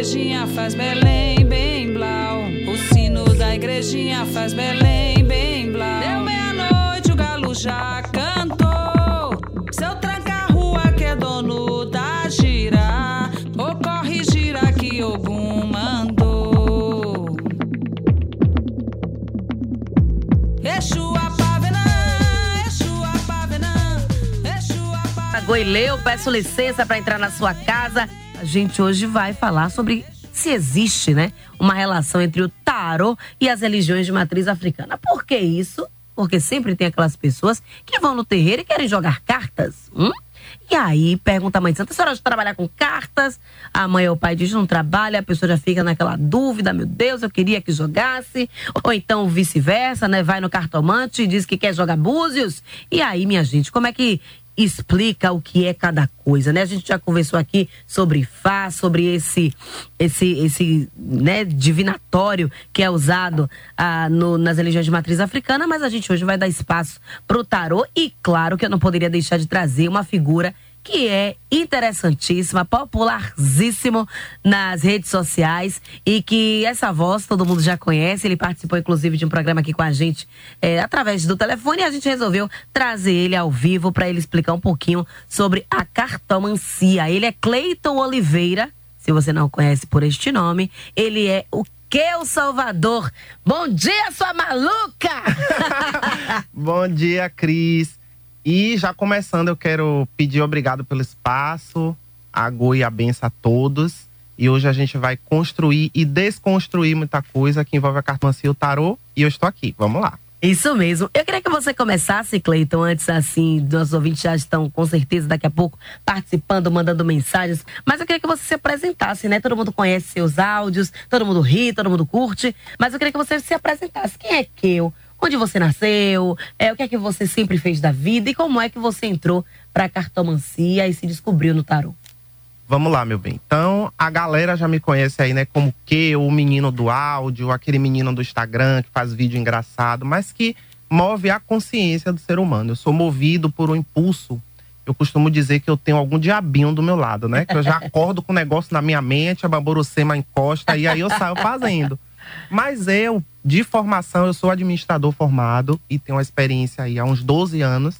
igrejinha faz Belém, bem blau. O sino da igrejinha faz Belém, bem blau. Deu meia-noite, o galo já cantou. Seu tranca-rua que é dono da gira. Ocorre gira que Ogum mandou. Exu. Goileu, peço licença para entrar na sua casa. A gente hoje vai falar sobre se existe, né, uma relação entre o tarô e as religiões de matriz africana. Por que isso? Porque sempre tem aquelas pessoas que vão no terreiro e querem jogar cartas. Hum? E aí pergunta a mãe santa, a senhora de trabalhar com cartas? A mãe ou o pai diz, não trabalha, a pessoa já fica naquela dúvida, meu Deus, eu queria que jogasse. Ou então vice-versa, né? Vai no cartomante e diz que quer jogar búzios. E aí, minha gente, como é que explica o que é cada coisa, né? A gente já conversou aqui sobre Fá, sobre esse esse esse né, divinatório que é usado ah, no, nas religiões de matriz africana, mas a gente hoje vai dar espaço pro tarô e claro que eu não poderia deixar de trazer uma figura que é interessantíssima, popularzíssimo nas redes sociais e que essa voz todo mundo já conhece. Ele participou inclusive de um programa aqui com a gente é, através do telefone e a gente resolveu trazer ele ao vivo para ele explicar um pouquinho sobre a cartomancia. Ele é Cleiton Oliveira, se você não conhece por este nome, ele é o que o Salvador. Bom dia, sua maluca! Bom dia, Cris. E já começando, eu quero pedir obrigado pelo espaço, a Go e a benção a todos. E hoje a gente vai construir e desconstruir muita coisa que envolve a cartomancia e o tarô. E eu estou aqui, vamos lá. Isso mesmo. Eu queria que você começasse, Cleiton, antes assim, nossos ouvintes já estão com certeza daqui a pouco participando, mandando mensagens. Mas eu queria que você se apresentasse, né? Todo mundo conhece seus áudios, todo mundo ri, todo mundo curte. Mas eu queria que você se apresentasse. Quem é Keu? Onde você nasceu? É, o que é que você sempre fez da vida? E como é que você entrou pra cartomancia e se descobriu no tarô? Vamos lá, meu bem. Então, a galera já me conhece aí, né, como que o menino do áudio, aquele menino do Instagram que faz vídeo engraçado, mas que move a consciência do ser humano. Eu sou movido por um impulso. Eu costumo dizer que eu tenho algum diabinho do meu lado, né? Que eu já acordo com o negócio na minha mente, a baborucema encosta e aí eu saio fazendo. Mas eu, de formação, eu sou administrador formado e tenho uma experiência aí há uns 12 anos.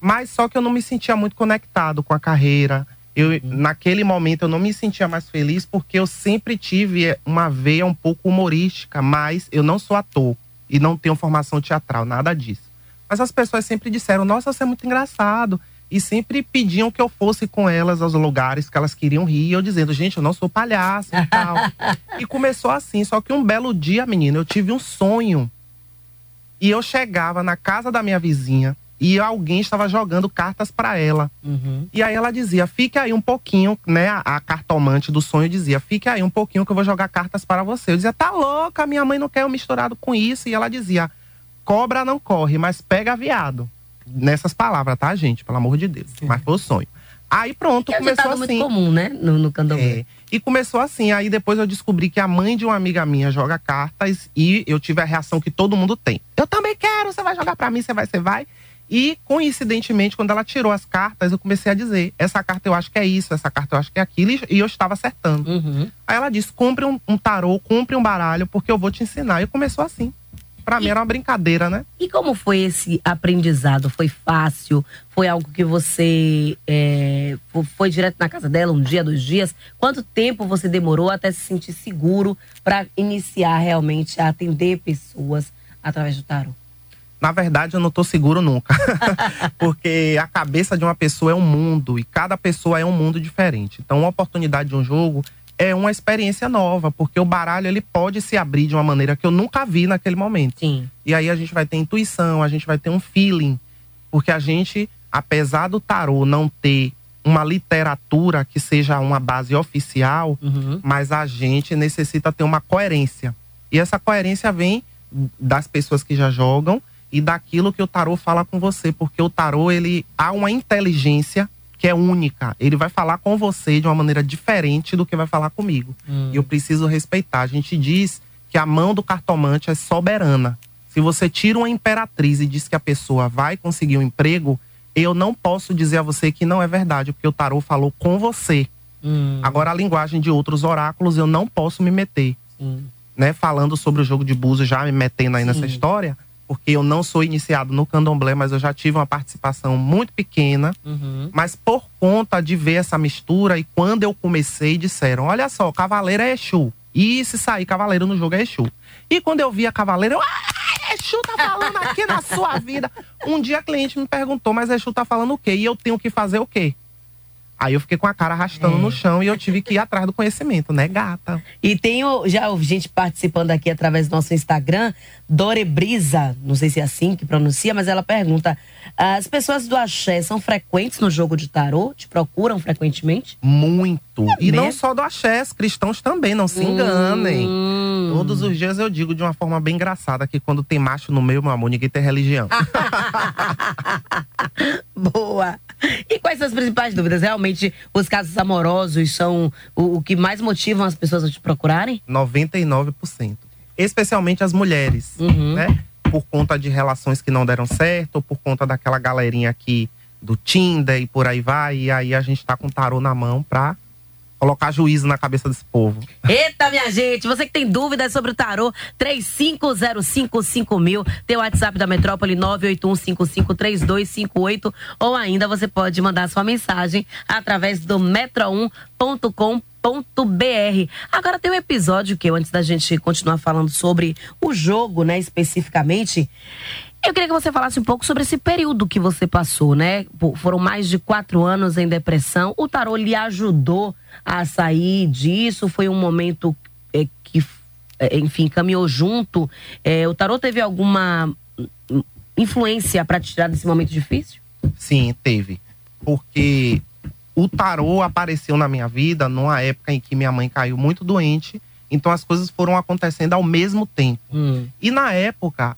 Mas só que eu não me sentia muito conectado com a carreira. Eu, naquele momento eu não me sentia mais feliz porque eu sempre tive uma veia um pouco humorística, mas eu não sou ator e não tenho formação teatral, nada disso. Mas as pessoas sempre disseram: "Nossa, você é muito engraçado" e sempre pediam que eu fosse com elas aos lugares que elas queriam rir, eu dizendo: "Gente, eu não sou palhaço" e tal. e começou assim, só que um belo dia, menina, eu tive um sonho. E eu chegava na casa da minha vizinha e alguém estava jogando cartas para ela. Uhum. E aí ela dizia: fique aí um pouquinho, né? A, a cartomante do sonho dizia: fique aí um pouquinho que eu vou jogar cartas para você. Eu dizia: tá louca, minha mãe não quer eu misturado com isso. E ela dizia: cobra não corre, mas pega viado. Nessas palavras, tá, gente? Pelo amor de Deus. Mas foi o sonho. Aí pronto, é começou assim. muito comum, né? No, no candomblé. É. E começou assim. Aí depois eu descobri que a mãe de uma amiga minha joga cartas e eu tive a reação que todo mundo tem. Eu também quero, você vai jogar pra mim, você vai, você vai. E coincidentemente, quando ela tirou as cartas, eu comecei a dizer: essa carta eu acho que é isso, essa carta eu acho que é aquilo, e- e eu estava acertando. Uhum. Aí ela disse: compre um, um tarô, compre um baralho, porque eu vou te ensinar. E começou assim. Pra mim era uma brincadeira, né? E como foi esse aprendizado? Foi fácil? Foi algo que você é, fo- foi direto na casa dela, um dia, dois dias? Quanto tempo você demorou até se sentir seguro para iniciar realmente a atender pessoas através do tarô? Na verdade, eu não tô seguro nunca. Porque a cabeça de uma pessoa é um mundo e cada pessoa é um mundo diferente. Então, uma oportunidade de um jogo é uma experiência nova, porque o baralho ele pode se abrir de uma maneira que eu nunca vi naquele momento. Sim. E aí a gente vai ter intuição, a gente vai ter um feeling, porque a gente, apesar do tarô não ter uma literatura que seja uma base oficial, Uhum. mas a gente necessita ter uma coerência. E essa coerência vem das pessoas que já jogam e daquilo que o tarô fala com você, porque o tarô ele há uma inteligência que é única. Ele vai falar com você de uma maneira diferente do que vai falar comigo. Hum. E eu preciso respeitar. A gente diz que a mão do cartomante é soberana. Se você tira uma imperatriz e diz que a pessoa vai conseguir um emprego, eu não posso dizer a você que não é verdade, porque o tarô falou com você. Hum, Agora, a linguagem de outros oráculos eu não posso me meter. sim. Né? Falando sobre o jogo de búzios, já me metendo aí nessa Sim. história, porque eu não sou iniciado no candomblé, mas eu já tive uma participação muito pequena. Uhum. Mas por conta de ver essa mistura, e quando eu comecei, disseram: olha só, cavaleiro é Exu. E se sair cavaleiro no jogo é Exu. E quando eu vi a cavaleiro, eu. Ah, Exu tá falando aqui na sua vida. Um dia a cliente me perguntou, mas Exu tá falando o quê? E eu tenho que fazer o quê? Aí eu fiquei com a cara arrastando É. no chão e eu tive que ir atrás do conhecimento, né, gata? E tem já gente participando aqui através do nosso Instagram, Dorebrisa, não sei se é assim que pronuncia, mas ela pergunta: as pessoas do axé são frequentes no jogo de tarô? Te procuram frequentemente? Muito. E não mesmo? só do axé, os cristãos também, não se enganem. Hum. Todos os dias eu digo de uma forma bem engraçada que quando tem macho no meio, meu amor, ninguém tem religião. Boa. E quais são as principais dúvidas? Realmente, os casos amorosos são o, o que mais motivam as pessoas a te procurarem? 99%. Especialmente as mulheres, Uhum. né? Por conta de relações que não deram certo, ou por conta daquela galerinha aqui do Tinder e por aí vai. E aí a gente tá com tarô na mão pra colocar juízo na cabeça desse povo. Eita, minha gente, você que tem dúvidas sobre o tarô, 35055000, tem o WhatsApp da Metrópole 981553258, ou ainda você pode mandar sua mensagem através do metro1.com.br. Agora tem um episódio que eu, antes da gente continuar falando sobre o jogo, né, especificamente, eu queria que você falasse um pouco sobre esse período que você passou, né? Pô, Foram mais de quatro anos em depressão. O tarô lhe ajudou a sair disso? Foi um momento é, que, é, enfim, caminhou junto? É, o tarô teve alguma hum, influência para te tirar desse momento difícil? Sim, teve. Porque o tarô apareceu na minha vida numa época em que minha mãe caiu muito doente. Então as coisas foram acontecendo ao mesmo tempo. Hum. E na época,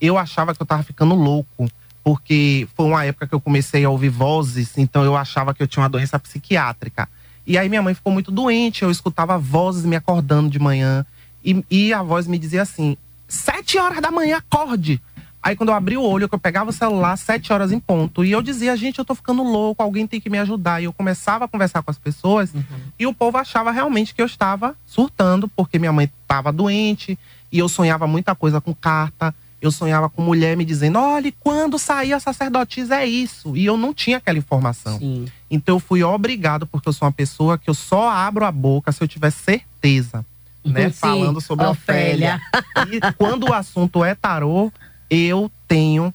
eu achava que eu tava ficando louco. Porque foi uma época que eu comecei a ouvir vozes, então eu achava que eu tinha uma doença psiquiátrica. E aí minha mãe ficou muito doente, eu escutava vozes me acordando de manhã. E, e a voz me dizia assim: sete horas da manhã, acorde. Aí quando eu abri o olho, eu pegava o celular, sete horas em ponto. E eu dizia, gente, eu tô ficando louco, alguém tem que me ajudar. E eu começava a conversar com as pessoas e o povo achava realmente que eu estava surtando, porque minha mãe estava doente e eu sonhava muita coisa com carta. Eu sonhava com mulher me dizendo: olha, quando sair a sacerdotisa é isso. E eu não tinha aquela informação. Sim. Então eu fui obrigado, porque eu sou uma pessoa que eu só abro a boca se eu tiver certeza. Né? Sim, Falando sobre a Ofélia. Ofélia. E quando o assunto é tarô, eu tenho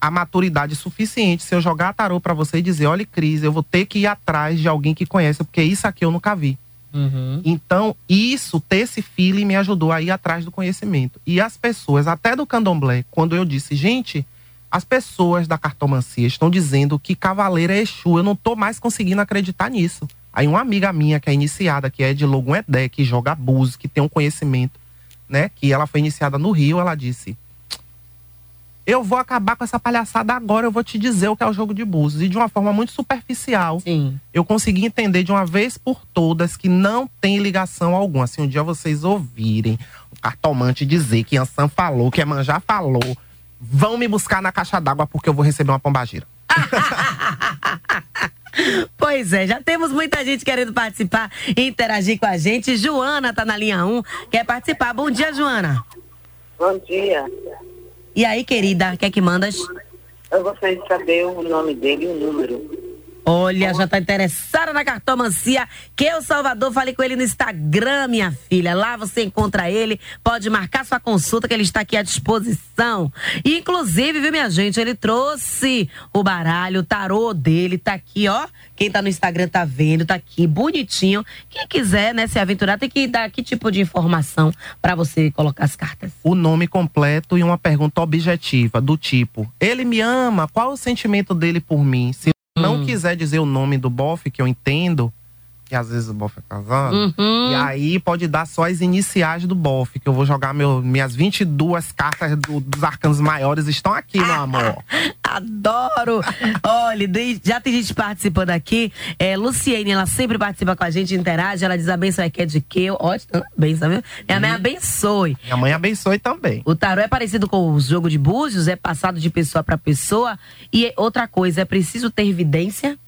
a maturidade suficiente. Se eu jogar tarô pra você e dizer, olha, Cris, eu vou ter que ir atrás de alguém que conhece, porque isso aqui eu nunca vi. Uhum. Então, isso, ter esse feeling me ajudou a ir atrás do conhecimento. E as pessoas, até do candomblé, quando eu disse, gente, as pessoas da cartomancia estão dizendo que cavaleiro é Exu, eu não tô mais conseguindo acreditar nisso. Aí uma amiga minha que é iniciada, que é de Logum Edé, que joga búzios, que tem um conhecimento, né? Que ela foi iniciada no Rio, ela disse: Eu vou acabar com essa palhaçada agora, eu vou te dizer o que é o jogo de búzios. E de uma forma muito superficial Sim. eu consegui entender de uma vez por todas que não tem ligação alguma. Se um dia vocês ouvirem o cartomante dizer que Ansan falou, que Emanjá falou, vão me buscar na caixa d'água porque eu vou receber uma pombagira. Pois é, já temos muita gente querendo participar e interagir com a gente. Joana tá na linha 1, quer participar. Bom dia, Joana. Bom dia. E aí, querida, quer que mandas? Eu gostaria de saber o nome dele e o número. Olha, já tá interessada na cartomancia. Que o Salvador, falei com ele no Instagram, minha filha. Lá você encontra ele, pode marcar sua consulta, que ele está aqui à disposição. E, inclusive, viu, minha gente, ele trouxe o baralho, o tarô dele, tá aqui, ó. Quem tá no Instagram tá vendo, tá aqui, bonitinho. Quem quiser, né, se aventurar, tem que dar que tipo de informação para você colocar as cartas. O nome completo e uma pergunta objetiva, do tipo: Ele me ama? Qual o sentimento dele por mim? Se não quiser dizer o nome do bofe, que eu entendo, que às vezes o bofe é casado. Uhum. E aí pode dar só as iniciais do bofe, que eu vou jogar meu, minhas 22 cartas do- dos arcanos maiores estão aqui, meu amor. Adoro! Olha, já tem gente participando aqui. É, Luciene, ela sempre participa com a gente, interage. Ela diz a benção é que é de que? Ótimo, benção, viu? Minha mãe abençoe. Minha mãe abençoe também. O tarô é parecido com o jogo de búzios, é passado de pessoa para pessoa. E outra coisa, é preciso ter evidência?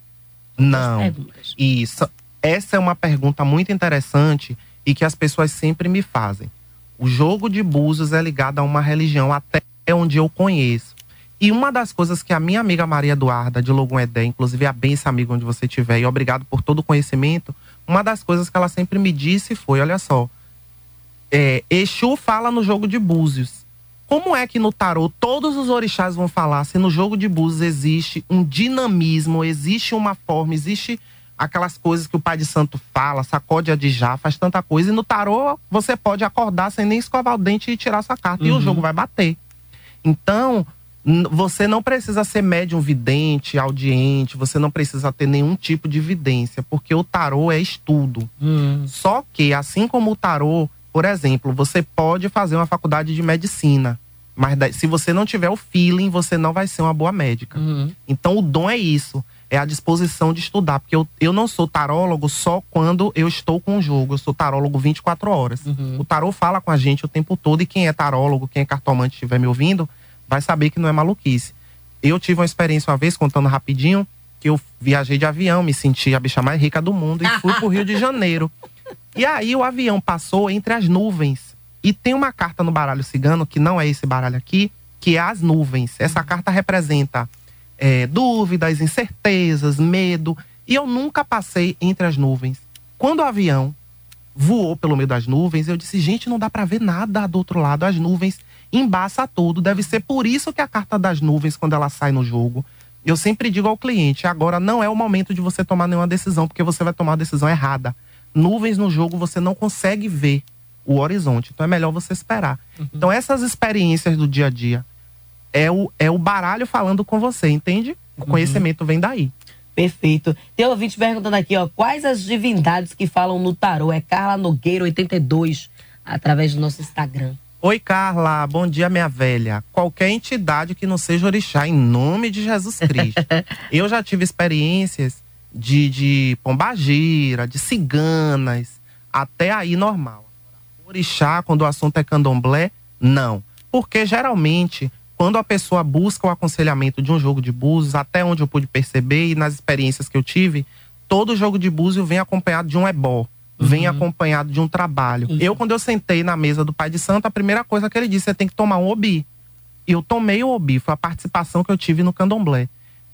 Não. Isso. Essa é uma pergunta muito interessante e que as pessoas sempre me fazem. O jogo de búzios é ligado a uma religião até onde eu conheço. E uma das coisas que a minha amiga Maria Eduarda, de Logum Edé, inclusive a benção amiga onde você estiver, e obrigado por todo o conhecimento, uma das coisas que ela sempre me disse foi, olha só, é, Exu fala no jogo de búzios. Como é que no tarô todos os orixás vão falar se no jogo de búzios existe um dinamismo, existe uma forma, existe aquelas coisas que o pai de santo fala, sacode a de já, faz tanta coisa. E no tarô você pode acordar sem nem escovar o dente e tirar sua carta. Uhum. E o uhum. jogo vai bater. Então, você não precisa ser médium vidente, audiente, você não precisa ter nenhum tipo de evidência, porque o tarô é estudo. Uhum. Só que, assim como o tarô, por exemplo, você pode fazer uma faculdade de medicina. Mas se você não tiver o feeling, você não vai ser uma boa médica. Uhum. Então o dom é isso é a disposição de estudar. Porque eu, eu não sou tarólogo só quando eu estou com o jogo. Eu sou tarólogo 24 horas. Uhum. O tarô fala com a gente o tempo todo. E quem é tarólogo, quem é cartomante estiver me ouvindo, vai saber que não é maluquice. Eu tive uma experiência uma vez, contando rapidinho, que eu viajei de avião, me senti a bicha mais rica do mundo e fui pro Rio de Janeiro. E aí o avião passou entre as nuvens. E tem uma carta no baralho cigano, que não é esse baralho aqui, que é as nuvens. Essa carta representa é, dúvidas, incertezas, medo. E eu nunca passei entre as nuvens. Quando o avião voou pelo meio das nuvens, eu disse: gente, não dá para ver nada do outro lado. As nuvens embaça tudo. Deve ser por isso que a carta das nuvens, quando ela sai no jogo, eu sempre digo ao cliente: agora não é o momento de você tomar nenhuma decisão, porque você vai tomar a decisão errada. Nuvens no jogo você não consegue ver o horizonte, então é melhor você esperar. Uhum. Então, essas experiências do dia a dia é o, é o baralho falando com você, entende? O uhum. conhecimento vem daí. Perfeito. Tem ouvinte perguntando aqui, ó, quais as divindades que falam no tarô? É Carla Nogueira 82, através do nosso Instagram. Oi, Carla. Bom dia, minha velha. Qualquer entidade que não seja orixá, em nome de Jesus Cristo. Eu já tive experiências de, de pombagira, de ciganas, até aí normal. Orixá, quando o assunto é candomblé, não. Porque geralmente quando a pessoa busca o aconselhamento de um jogo de búzios, até onde eu pude perceber e nas experiências que eu tive, todo jogo de búzios vem acompanhado de um ebó, uhum. vem acompanhado de um trabalho. Isso. Eu, quando eu sentei na mesa do pai de santo, a primeira coisa que ele disse, é tem que tomar um obi. Eu tomei o obi, foi a participação que eu tive no candomblé.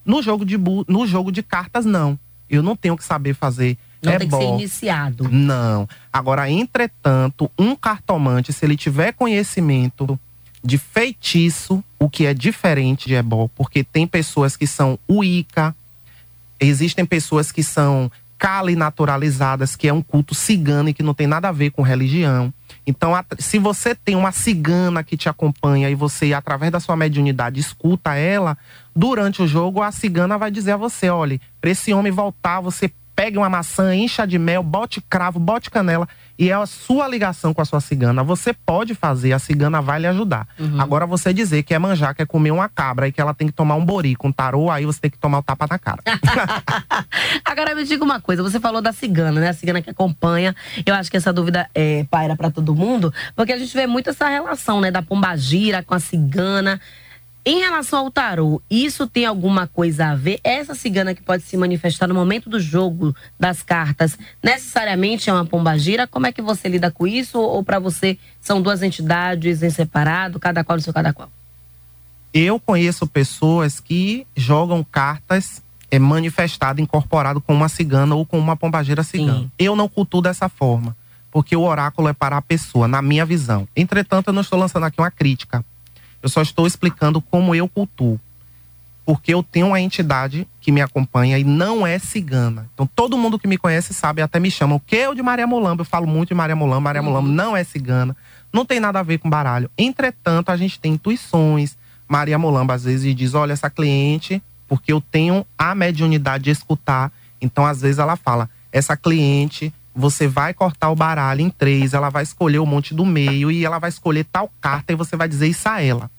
No jogo de, bu no jogo de cartas, não. Eu não tenho que saber fazer não tem que ser iniciado. Não. Agora, entretanto, um cartomante, se ele tiver conhecimento de feitiço, o que é diferente de ebó, porque tem pessoas que são uíca, existem pessoas que são cali naturalizadas, que é um culto cigano e que não tem nada a ver com religião. Então, se você tem uma cigana que te acompanha e você, através da sua mediunidade, escuta ela, durante o jogo, a cigana vai dizer a você: olha, para esse homem voltar, você pegue uma maçã, encha de mel, bote cravo, bote canela e é a sua ligação com a sua cigana. Você pode fazer, a cigana vai lhe ajudar. Uhum. Agora, você dizer que é manjar, que é comer uma cabra e que ela tem que tomar um bori com tarô, aí você tem que tomar o tapa na cara. Agora, me diga uma coisa: você falou da cigana, né? A cigana que acompanha. Eu acho que essa dúvida é, paira para todo mundo, porque a gente vê muito essa relação, né? Da pombagira com a cigana. Em relação ao tarô, isso tem alguma coisa a ver? Essa cigana que pode se manifestar no momento do jogo das cartas, necessariamente é uma pombagira? Como é que você lida com isso? Ou para você são duas entidades em separado, cada qual no seu cada qual? Eu conheço pessoas que jogam cartas é, manifestado, incorporado com uma cigana ou com uma pombagira cigana. Sim. Eu não cultuo dessa forma, porque o oráculo é para a pessoa, na minha visão. Entretanto, eu não estou lançando aqui uma crítica eu só estou explicando como eu cultuo. Porque eu tenho uma entidade que me acompanha e não é cigana. Então todo mundo que me conhece sabe, até me chamam. O que eu de Maria Molamba? Eu falo muito de Maria Molamba. Maria Molamba uhum. não é cigana. Não tem nada a ver com baralho. Entretanto, a gente tem intuições. Maria Molamba às vezes diz: olha, essa cliente, porque eu tenho a mediunidade de escutar. Então, às vezes, ela fala: essa cliente você vai cortar o baralho em três, ela vai escolher o monte do meio e ela vai escolher tal carta e você vai dizer isso a ela.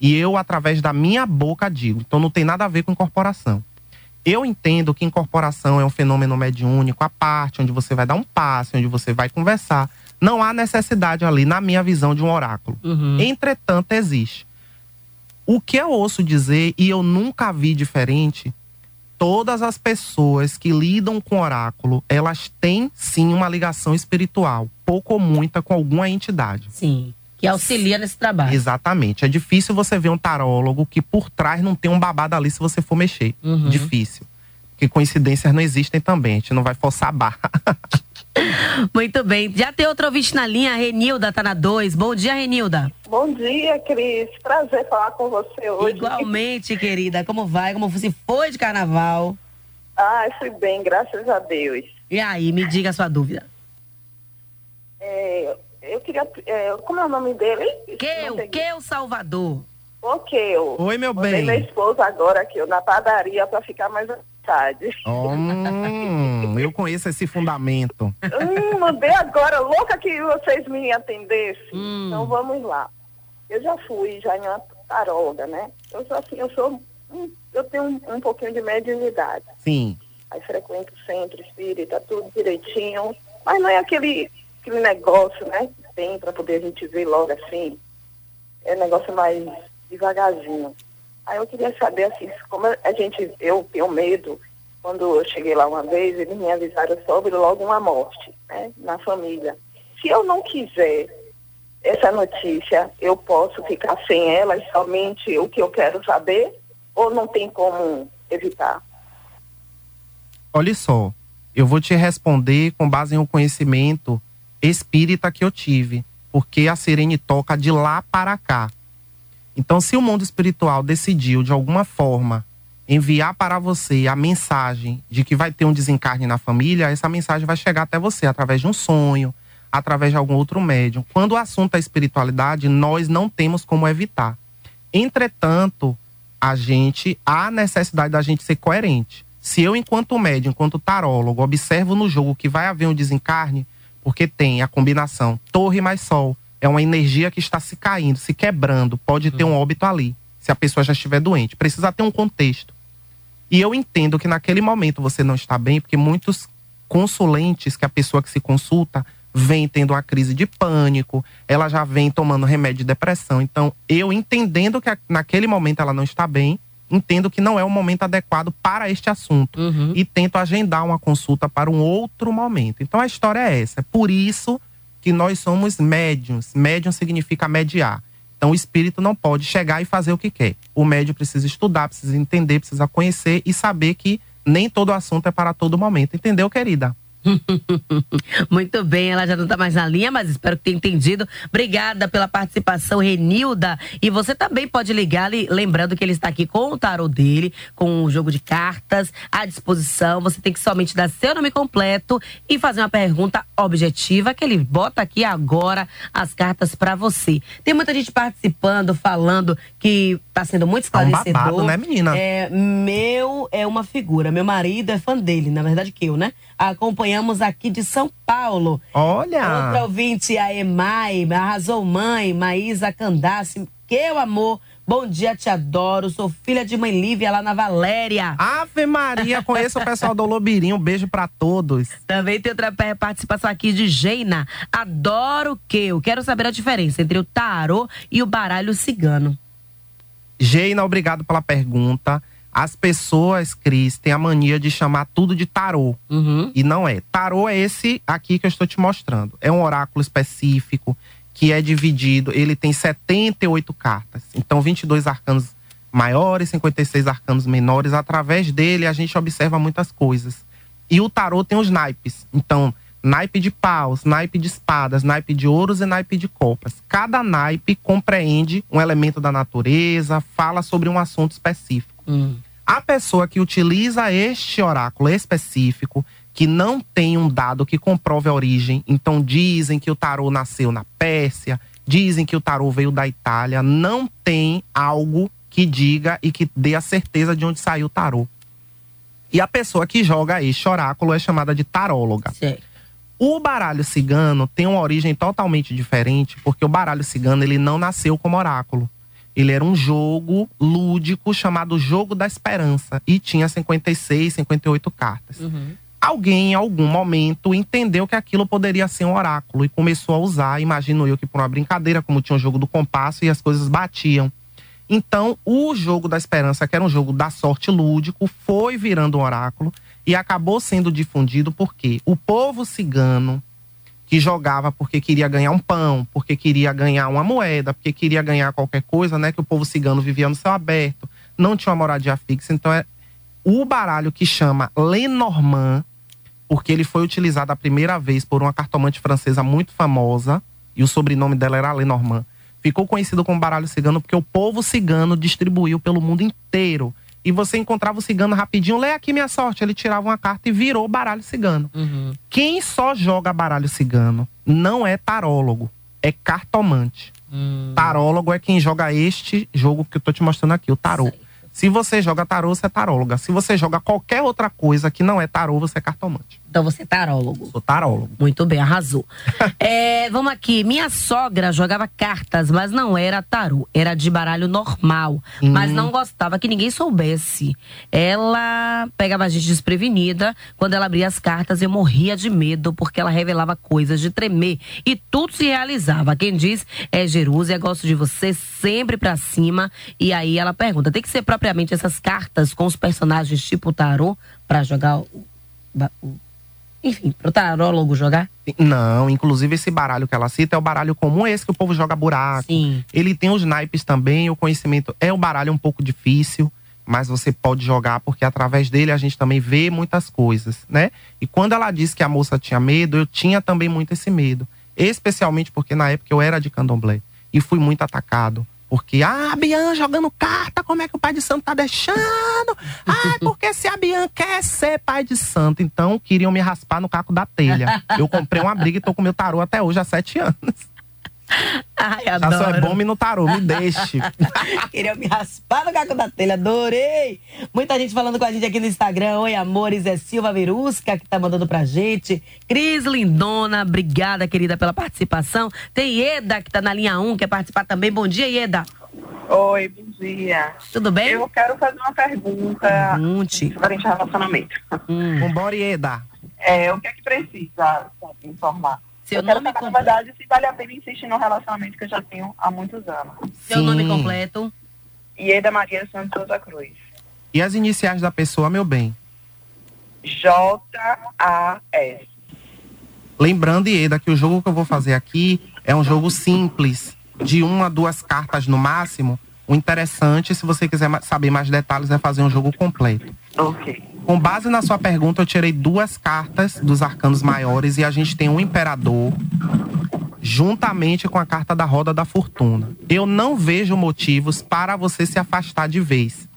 E eu, através da minha boca, digo. Então não tem nada a ver com incorporação. Eu entendo que incorporação é um fenômeno mediúnico à parte, onde você vai dar um passe, onde você vai conversar. Não há necessidade ali, na minha visão, de um oráculo. Uhum. Entretanto, existe. O que eu ouço dizer, e eu nunca vi diferente, todas as pessoas que lidam com oráculo, elas têm sim uma ligação espiritual, pouco ou muita, com alguma entidade. Sim. Que auxilia nesse trabalho. Exatamente. É difícil você ver um tarólogo que por trás não tem um babado ali se você for mexer. Uhum. Difícil. Porque coincidências não existem também. A gente não vai forçar a barra. Muito bem. Já tem outro ouvinte na linha, a Renilda tá na 2. Bom dia, Renilda. Bom dia, Cris. Prazer falar com você hoje. Igualmente, querida. Como vai? Como você foi de carnaval? Ah, fui bem, graças a Deus. E aí, me diga a sua dúvida. É, eu queria. é, como é o nome dele? Keu, Keu Salvador. O Keu. Oi, meu Mandei bem. minha esposa agora aqui na padaria para ficar mais à vontade. Hum, eu conheço esse fundamento. hum, mandei agora, louca que vocês me atendessem. Hum. Então vamos lá. Eu já fui já em uma taróloga, né? Eu sou assim, eu sou. Eu tenho um, um pouquinho de mediunidade. Sim. Aí frequento o centro espírita, tudo direitinho. Mas não é aquele, aquele negócio, né? Que tem para poder a gente ver logo assim. É um negócio mais devagarzinho. Aí eu queria saber, assim, como a gente, eu tenho medo, quando eu cheguei lá uma vez, eles me avisaram sobre logo uma morte, né? Na família. Se eu não quiser essa notícia, eu posso ficar sem ela e somente o que eu quero saber? Ou não tem como evitar? Olha só, eu vou te responder com base em um conhecimento espírita que eu tive, porque a Sirene toca de lá para cá. Então, se o mundo espiritual decidiu de alguma forma enviar para você a mensagem de que vai ter um desencarne na família, essa mensagem vai chegar até você através de um sonho, através de algum outro médium. Quando o assunto é espiritualidade, nós não temos como evitar. Entretanto, a gente há necessidade da gente ser coerente. Se eu, enquanto médium, enquanto tarólogo, observo no jogo que vai haver um desencarne, porque tem a combinação torre mais sol, é uma energia que está se caindo, se quebrando, pode ter um óbito ali, se a pessoa já estiver doente. Precisa ter um contexto. E eu entendo que naquele momento você não está bem, porque muitos consulentes que a pessoa que se consulta vem tendo uma crise de pânico, ela já vem tomando remédio de depressão. Então, eu entendendo que naquele momento ela não está bem, entendo que não é o momento adequado para este assunto Uhum. e tento agendar uma consulta para um outro momento. Então, a história é essa. É por isso que nós somos médiums. Médium significa mediar. Então, o espírito não pode chegar e fazer o que quer. O médium precisa estudar, precisa entender, precisa conhecer e saber que nem todo assunto é para todo momento. Entendeu, querida? Muito bem, ela já não está mais na linha, mas espero que tenha entendido. Obrigada pela participação, Renilda. E você também pode ligar, li- lembrando que ele está aqui com o tarô dele, com o jogo de cartas à disposição. Você tem que somente dar seu nome completo e fazer uma pergunta objetiva, que ele bota aqui agora as cartas para você. Tem muita gente participando, falando que está sendo muito Tá um esclarecedor. babado, né, menina? É, meu é uma figura. Meu marido é fã dele, na verdade que eu, né? Acompanhamos aqui de São Paulo. Olha! Outra ouvinte, a Emai, arrasou mãe, Maísa Candace. Que o amor. Bom dia, te adoro. Sou filha de mãe Lívia lá na Valéria. Ave Maria, conheço o pessoal do Lobirinho. Um beijo pra todos. Também tem outra participação aqui de Geina. Adoro que eu quero saber a diferença entre o tarô e o baralho cigano. Geina, obrigado pela pergunta. As pessoas, Cris, têm a mania de chamar tudo de tarô. Uhum. E não é. Tarô é esse aqui que eu estou te mostrando. É um oráculo específico que é dividido. Ele tem 78 cartas. Então, 22 arcanos maiores, 56 arcanos menores. Através dele, a gente observa muitas coisas. E o tarô tem os naipes. Então, naipe de paus, naipe de espadas, naipe de ouros e naipe de copas. Cada naipe compreende um elemento da natureza, fala sobre um assunto específico. Hum. A pessoa que utiliza este oráculo específico, que não tem um dado que comprove a origem, então dizem que o tarô nasceu na Pérsia, dizem que o tarô veio da Itália, não tem algo que diga e que dê a certeza de onde saiu o tarô. E a pessoa que joga este oráculo é chamada de taróloga. O baralho cigano tem uma origem totalmente diferente, porque o baralho cigano ele não nasceu como oráculo. Ele era um jogo lúdico chamado Jogo da Esperança e tinha 56, 58 cartas. Uhum. Alguém, em algum momento, entendeu que aquilo poderia ser um oráculo e começou a usar. Imagino eu que por uma brincadeira, como tinha o jogo do compasso e as coisas batiam. Então, o jogo da esperança, que era um jogo da sorte lúdico, foi virando um oráculo e acabou sendo difundido porque o povo cigano que jogava porque queria ganhar um pão, porque queria ganhar uma moeda, porque queria ganhar qualquer coisa, né? Que o povo cigano vivia no céu aberto, não tinha uma moradia fixa. Então, é o baralho que chama Lenormand, porque ele foi utilizado a primeira vez por uma cartomante francesa muito famosa, e o sobrenome dela era Lenormand. Ficou conhecido como baralho cigano porque o povo cigano distribuiu pelo mundo inteiro. E você encontrava o cigano rapidinho, lê aqui minha sorte. Ele tirava uma carta e virou baralho cigano. Uhum. Quem só joga baralho cigano não é tarólogo, é cartomante. Hum. Tarólogo é quem joga este jogo que eu tô te mostrando aqui, o tarô. Sei. Se você joga tarô, você é taróloga. Se você joga qualquer outra coisa que não é tarô, você é cartomante. Então você é tarólogo. Sou tarólogo. Muito bem, arrasou. É, vamos aqui. Minha sogra jogava cartas, mas não era tarô. Era de baralho normal. Mas não gostava que ninguém soubesse. Ela pegava a gente desprevenida. Quando ela abria as cartas, eu morria de medo, porque ela revelava coisas de tremer. E tudo se realizava. Quem diz é Jerusa, gosto de você, sempre pra cima. E aí ela pergunta: tem que ser propriamente essas cartas com os personagens tipo tarô pra jogar o. o enfim, pro tarólogo jogar? Não, inclusive esse baralho que ela cita é o baralho comum, esse que o povo joga buraco. Sim. Ele tem os naipes também, o conhecimento é o baralho um pouco difícil, mas você pode jogar porque através dele a gente também vê muitas coisas, né? E quando ela disse que a moça tinha medo, eu tinha também muito esse medo, especialmente porque na época eu era de candomblé e fui muito atacado. Porque, ah, a Bian jogando carta, como é que o pai de santo tá deixando? Ah, porque se a Bian quer ser pai de santo, então queriam me raspar no caco da telha. Eu comprei uma briga e tô com meu tarô até hoje há sete anos. Ai, Já só é adoro. bom me no tarô, me deixe. Queria me raspar no caco da telha, adorei! Muita gente falando com a gente aqui no Instagram. Oi, amores, é Silva Verusca que tá mandando pra gente. Cris Lindona, obrigada, querida, pela participação. Tem Ieda que tá na linha 1, quer participar também. Bom dia, Ieda. Oi, bom dia. Tudo bem? Eu quero fazer uma pergunta Pergunte. referente a relacionamento. Hum. Vambora, Ieda. É, o que é que precisa sabe, informar? Seu eu quero nome saber, na completo. verdade, se vale a pena insistir no relacionamento que eu já tenho há muitos anos. Seu Sim. nome completo. Ieda Maria Santos Souza Cruz. E as iniciais da pessoa, meu bem? J-A-S. Lembrando, Ieda, que o jogo que eu vou fazer aqui é um jogo simples, de uma, duas cartas no máximo. O interessante, se você quiser saber mais detalhes, é fazer um jogo completo. Ok. Com base na sua pergunta, eu tirei duas cartas dos arcanos maiores e a gente tem um imperador juntamente com a carta da roda da fortuna. Eu não vejo motivos para você se afastar de vez.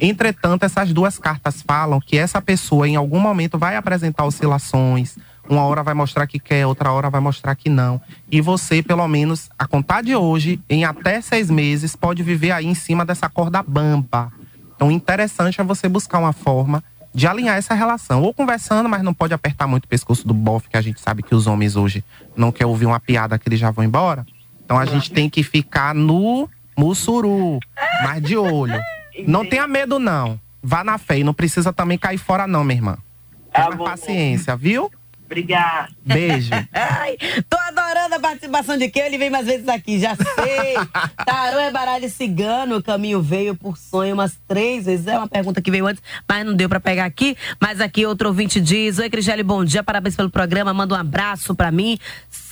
Entretanto, essas duas cartas falam que essa pessoa em algum momento vai apresentar oscilações. Uma hora vai mostrar que quer, outra hora vai mostrar que não. E você, pelo menos, a contar de hoje, em até seis meses, pode viver aí em cima dessa corda bamba. Então, interessante é você buscar uma forma de alinhar essa relação. Ou conversando, mas não pode apertar muito o pescoço do bofe, que a gente sabe que os homens hoje não querem ouvir uma piada que eles já vão embora. Então, a gente tem que ficar no mussuru, mas de olho. Não tenha medo, não. Vá na fé e não precisa também cair fora, não, minha irmã. Tá Tenha bom. paciência, viu? Obrigada. Beijo. Ai, tô adorando a participação de quem? Ele vem mais vezes aqui, já sei. Tarô é baralho cigano, o caminho veio por sonho umas três vezes. É uma pergunta que veio antes, mas não deu pra pegar aqui. Mas aqui outro ouvinte diz: Oi, Cristiane, bom dia, parabéns pelo programa, manda um abraço pra mim.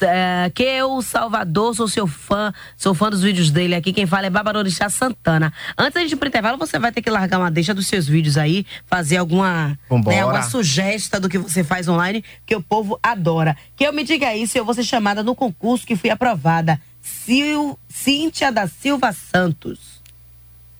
É, que eu, Salvador, sou seu fã, sou fã dos vídeos dele aqui. Quem fala é Bárbara Orixá Santana. Antes da gente ir pro intervalo, você vai ter que largar uma deixa dos seus vídeos aí, fazer alguma, né, alguma sugesta do que você faz online, que o povo adora. Que eu me diga isso, eu vou ser chamada no concurso que fui aprovada. Sil, Cíntia da Silva Santos.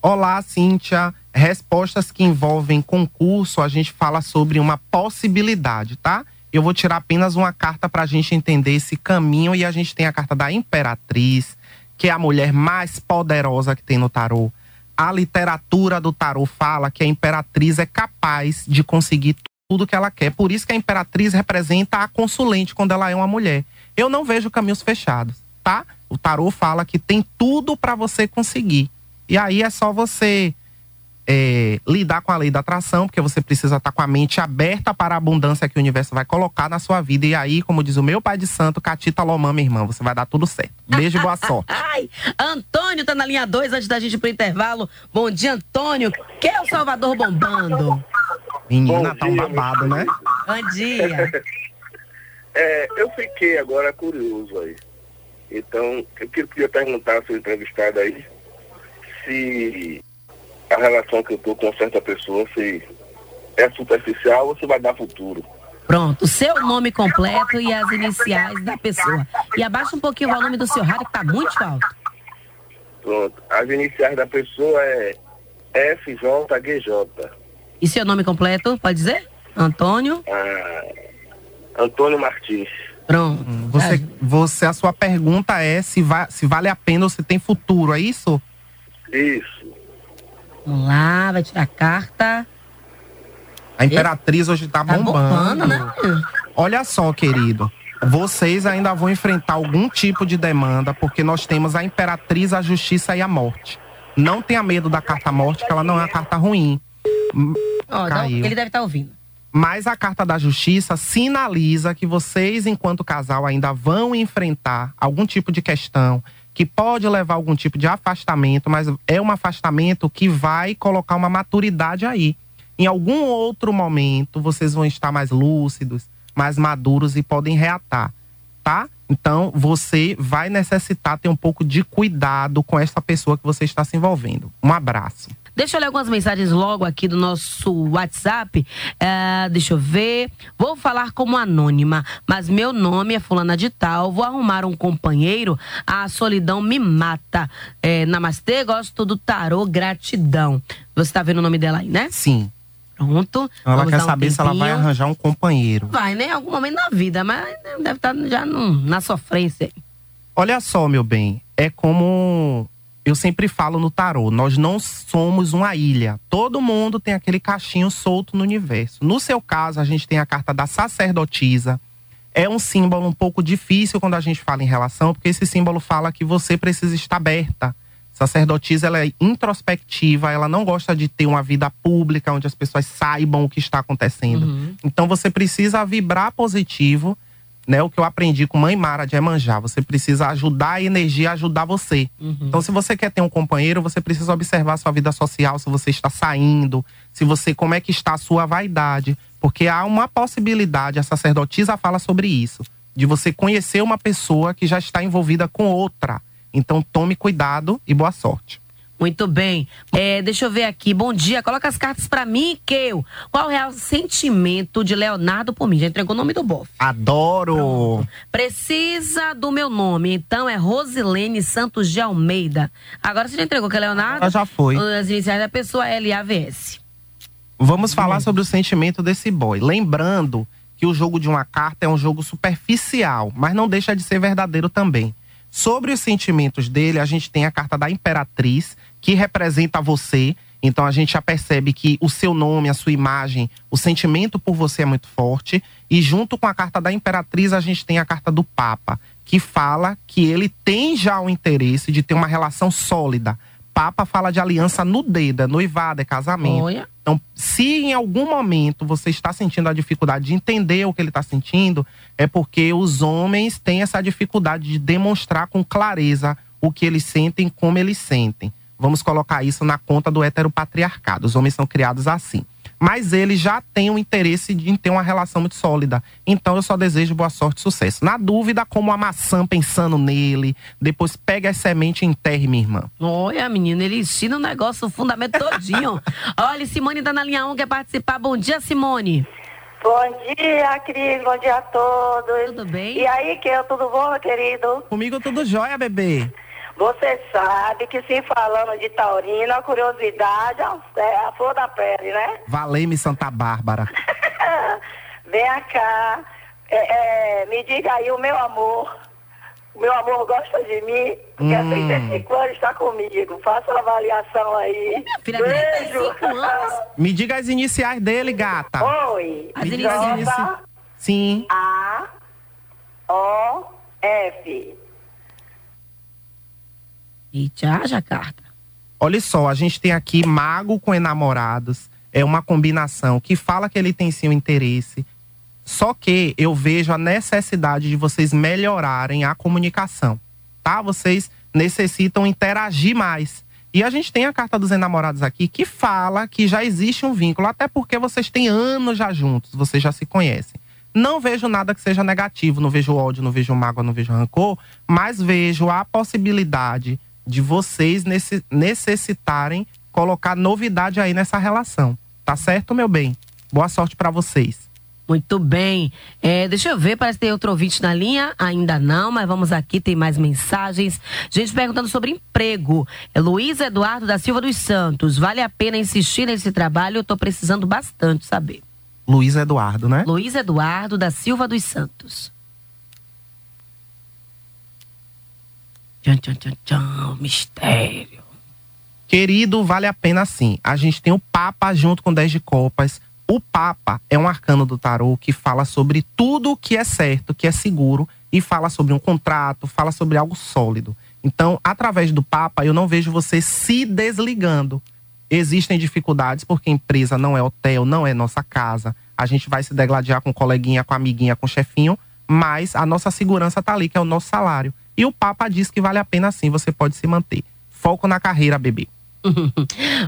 Olá, Cíntia. Respostas que envolvem concurso, a gente fala sobre uma possibilidade, tá? Eu vou tirar apenas uma carta para a gente entender esse caminho e a gente tem a carta da Imperatriz, que é a mulher mais poderosa que tem no tarô. A literatura do tarô fala que a Imperatriz é capaz de conseguir tudo que ela quer. Por isso que a Imperatriz representa a consulente quando ela é uma mulher. Eu não vejo caminhos fechados, tá? O tarô fala que tem tudo para você conseguir. E aí é só você é, lidar com a lei da atração, porque você precisa estar com a mente aberta para a abundância que o universo vai colocar na sua vida. E aí, como diz o meu pai de santo, Catita Lomã, minha irmã, você vai dar tudo certo. Beijo e boa sorte. Ai, Antônio tá na linha 2 antes da gente ir pro intervalo. Bom dia, Antônio. Que é o Salvador bombando? Menina, Bom tá um dia, babado, né? Bom dia. É, eu fiquei agora curioso aí. Então, eu que- queria perguntar ao seu entrevistado aí se a relação que eu tô com certa pessoa se é superficial ou se vai dar futuro. Pronto, o seu nome completo e as iniciais da pessoa. E abaixa um pouquinho o volume do seu rádio que tá muito alto. Pronto. As iniciais da pessoa é FJGJ. E seu nome completo, pode dizer? Antônio? Ah, Antônio Martins. Pronto. Você, você, a sua pergunta é se, va- se vale a pena ou se tem futuro, é isso? Isso. Vamos lá, vai tirar a carta. A Imperatriz hoje tá Tá bombando. bombando, né? Olha só, querido. Vocês ainda vão enfrentar algum tipo de demanda, porque nós temos a Imperatriz, a Justiça e a Morte. Não tenha medo da carta morte, que ela não é uma carta ruim. Ó, Caiu. ele deve estar ouvindo. Mas a carta da justiça sinaliza que vocês, enquanto casal, ainda vão enfrentar algum tipo de questão que pode levar a algum tipo de afastamento, mas é um afastamento que vai colocar uma maturidade aí. Em algum outro momento, vocês vão estar mais lúcidos, mais maduros e podem reatar, tá? Então, você vai necessitar ter um pouco de cuidado com essa pessoa que você está se envolvendo. Um abraço. Deixa eu ler algumas mensagens logo aqui do nosso WhatsApp. É, deixa eu ver. Vou falar como anônima, mas meu nome é Fulana de Tal. Vou arrumar um companheiro. A solidão me mata. É, namastê, gosto do tarô, gratidão. Você tá vendo o nome dela aí, né? Sim. Pronto. Ela quer um saber se ela vai tempinho. arranjar um companheiro. Vai, né? Em algum momento na vida, mas deve estar já num- na sofrência. Olha só, meu bem, é como eu sempre falo no tarô, nós não somos uma ilha. Todo mundo tem aquele cachinho solto no universo. No seu caso, a gente tem a carta da sacerdotisa. É um símbolo um pouco difícil quando a gente fala em relação, porque esse símbolo fala que você precisa estar aberta. Sacerdotisa, ela é introspectiva, ela não gosta de ter uma vida pública onde as pessoas saibam o que está acontecendo. Então você precisa vibrar positivo, né? O que eu aprendi com mãe Mara de Emanjá. Você precisa ajudar a energia a ajudar você. Então, se você quer ter um companheiro, você precisa observar a sua vida social, se você está saindo, se você como é que está a sua vaidade, porque há uma possibilidade, a sacerdotisa fala sobre isso, de você conhecer uma pessoa que já está envolvida com outra. Então, tome cuidado e boa sorte. Muito bem. É, deixa eu ver aqui. Bom dia. Coloca as cartas pra mim, Keu. Qual é o real sentimento de Leonardo por mim? Já entregou o nome do bofe. Adoro! Precisa do meu nome. Então é Rosilene Santos de Almeida. Agora você já entregou que é Leonardo? Ela já foi. As iniciais da pessoa é LAVS. Vamos falar sobre o sentimento desse boy. Lembrando que o jogo de uma carta é um jogo superficial, mas não deixa de ser verdadeiro também. Sobre os sentimentos dele, a gente tem a carta da Imperatriz, que representa você. Então a gente já percebe que o seu nome, a sua imagem, o sentimento por você é muito forte. E junto com a carta da Imperatriz, a gente tem a carta do Papa, que fala que ele tem já o interesse de ter uma relação sólida. Papa fala de aliança no dedo, é noivado, é casamento. Olha. Então, se em algum momento você está sentindo a dificuldade de entender o que ele está sentindo, é porque os homens têm essa dificuldade de demonstrar com clareza o que eles sentem, como eles sentem. Vamos colocar isso na conta do heteropatriarcado. Os homens são criados assim. Mas ele já tem o interesse de ter uma relação muito sólida. Então eu só desejo boa sorte e sucesso. Na dúvida, como a maçã pensando nele, depois pega as sementes e enterre, minha irmã. Olha, menina, ele ensina o negócio, o fundamento todinho. Olha, Simone tá na linha 1, quer participar. Bom dia, Simone. Bom dia, Cris. Bom dia a todos. Tudo bem? E aí, que tudo bom, meu querido? Comigo tudo jóia, bebê. Você sabe que se falando de taurina, a curiosidade é a flor da pele, né? Valei-me, Santa Bárbara. Vem cá, é, é, me diga aí, o meu amor. O meu amor gosta de mim, porque há 35 anos está comigo. Faça uma avaliação aí. filha, Beijo. 35 anos. Me diga as iniciais dele, gata. Oi. As iniciais. inici- Sim. A O F. Eita, haja carta. Olha só, a gente tem aqui mago com enamorados. É uma combinação que fala que ele tem sim o interesse. Só que eu vejo a necessidade de vocês melhorarem a comunicação, tá? Vocês necessitam interagir mais. E a gente tem a carta dos enamorados aqui que fala que já existe um vínculo, até porque vocês têm anos já juntos, vocês já se conhecem. Não vejo nada que seja negativo, não vejo ódio, não vejo mágoa, não vejo rancor, mas vejo a possibilidade de vocês necessitarem colocar novidade aí nessa relação. Tá certo, meu bem? Boa sorte para vocês. Muito bem. É, deixa eu ver, parece que tem outro ouvinte na linha. Ainda não, mas vamos aqui, tem mais mensagens. Gente perguntando sobre emprego. É Luiz Eduardo da Silva dos Santos. Vale a pena insistir nesse trabalho? Eu tô precisando bastante saber. Luiz Eduardo, né? Luiz Eduardo da Silva dos Santos. Tchan, tchan, tchan, tchan, mistério. Querido, vale a pena sim. A gente tem o Papa junto com 10 de Copas o Papa é um arcano do tarô que fala sobre tudo que é certo, que é seguro e fala sobre um contrato, fala sobre algo sólido. Então, através do Papa, eu não vejo você se desligando. Existem dificuldades porque empresa não é hotel, não é nossa casa. A gente vai se degladiar com coleguinha, com amiguinha, com chefinho, mas a nossa segurança tá ali, que é o nosso salário. E o Papa diz que vale a pena sim, você pode se manter. Foco na carreira, bebê.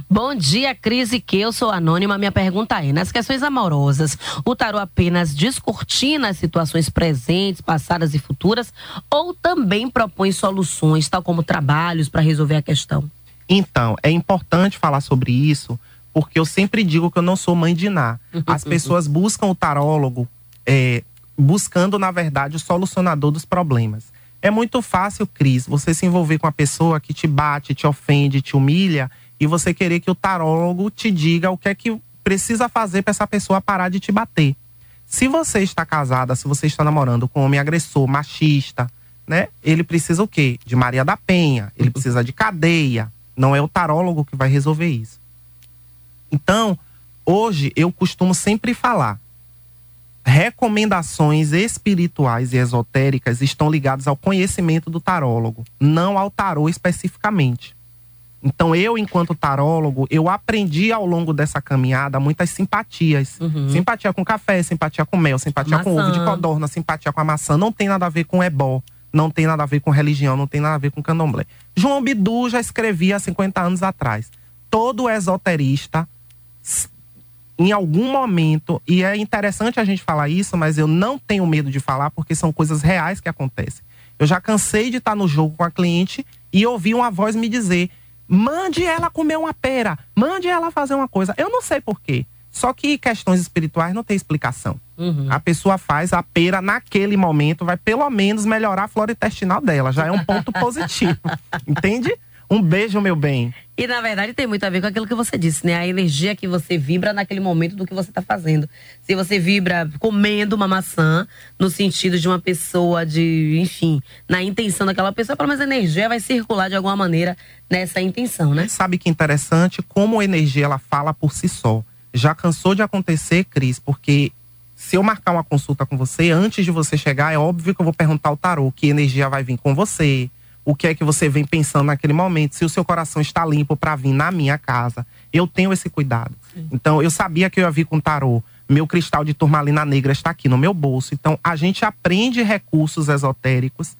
Bom dia, Cris e que eu sou anônima. Minha pergunta é: nas questões amorosas, o tarô apenas descortina as situações presentes, passadas e futuras, ou também propõe soluções, tal como trabalhos para resolver a questão? Então, é importante falar sobre isso, porque eu sempre digo que eu não sou mãe de Ná. As pessoas buscam o tarólogo é, buscando, na verdade, o solucionador dos problemas. É muito fácil, Cris, você se envolver com a pessoa que te bate, te ofende, te humilha e você querer que o tarólogo te diga o que é que precisa fazer para essa pessoa parar de te bater. Se você está casada, se você está namorando com um homem agressor, machista, né? Ele precisa o quê? De Maria da Penha, ele precisa de cadeia. Não é o tarólogo que vai resolver isso. Então, hoje eu costumo sempre falar: recomendações espirituais e esotéricas estão ligadas ao conhecimento do tarólogo, não ao tarô especificamente. Então, eu, enquanto tarólogo, eu aprendi ao longo dessa caminhada muitas simpatias. Uhum. Simpatia com café, simpatia com mel, simpatia maçã. com ovo de codorna, simpatia com a maçã. Não tem nada a ver com ebó, não tem nada a ver com religião, não tem nada a ver com candomblé. João Bidu já escrevia há 50 anos atrás. Todo esoterista em algum momento, e é interessante a gente falar isso, mas eu não tenho medo de falar porque são coisas reais que acontecem. Eu já cansei de estar no jogo com a cliente e ouvir uma voz me dizer: mande ela comer uma pera, mande ela fazer uma coisa. Eu não sei porquê. Só que questões espirituais não tem explicação. Uhum. A pessoa faz a pera naquele momento, vai pelo menos melhorar a flora intestinal dela. Já é um ponto positivo. Entende? Um beijo, meu bem. E na verdade tem muito a ver com aquilo que você disse, né? A energia que você vibra naquele momento do que você está fazendo. Se você vibra comendo uma maçã, no sentido de uma pessoa, de, enfim, na intenção daquela pessoa, pelo menos a energia vai circular de alguma maneira nessa intenção, né? Sabe que interessante como a energia ela fala por si só. Já cansou de acontecer, Cris, porque se eu marcar uma consulta com você, antes de você chegar, é óbvio que eu vou perguntar ao tarô que energia vai vir com você o que é que você vem pensando naquele momento, se o seu coração está limpo para vir na minha casa. Eu tenho esse cuidado. Sim. Então, eu sabia que eu ia vir com tarô. Meu cristal de turmalina negra está aqui no meu bolso. Então, a gente aprende recursos esotéricos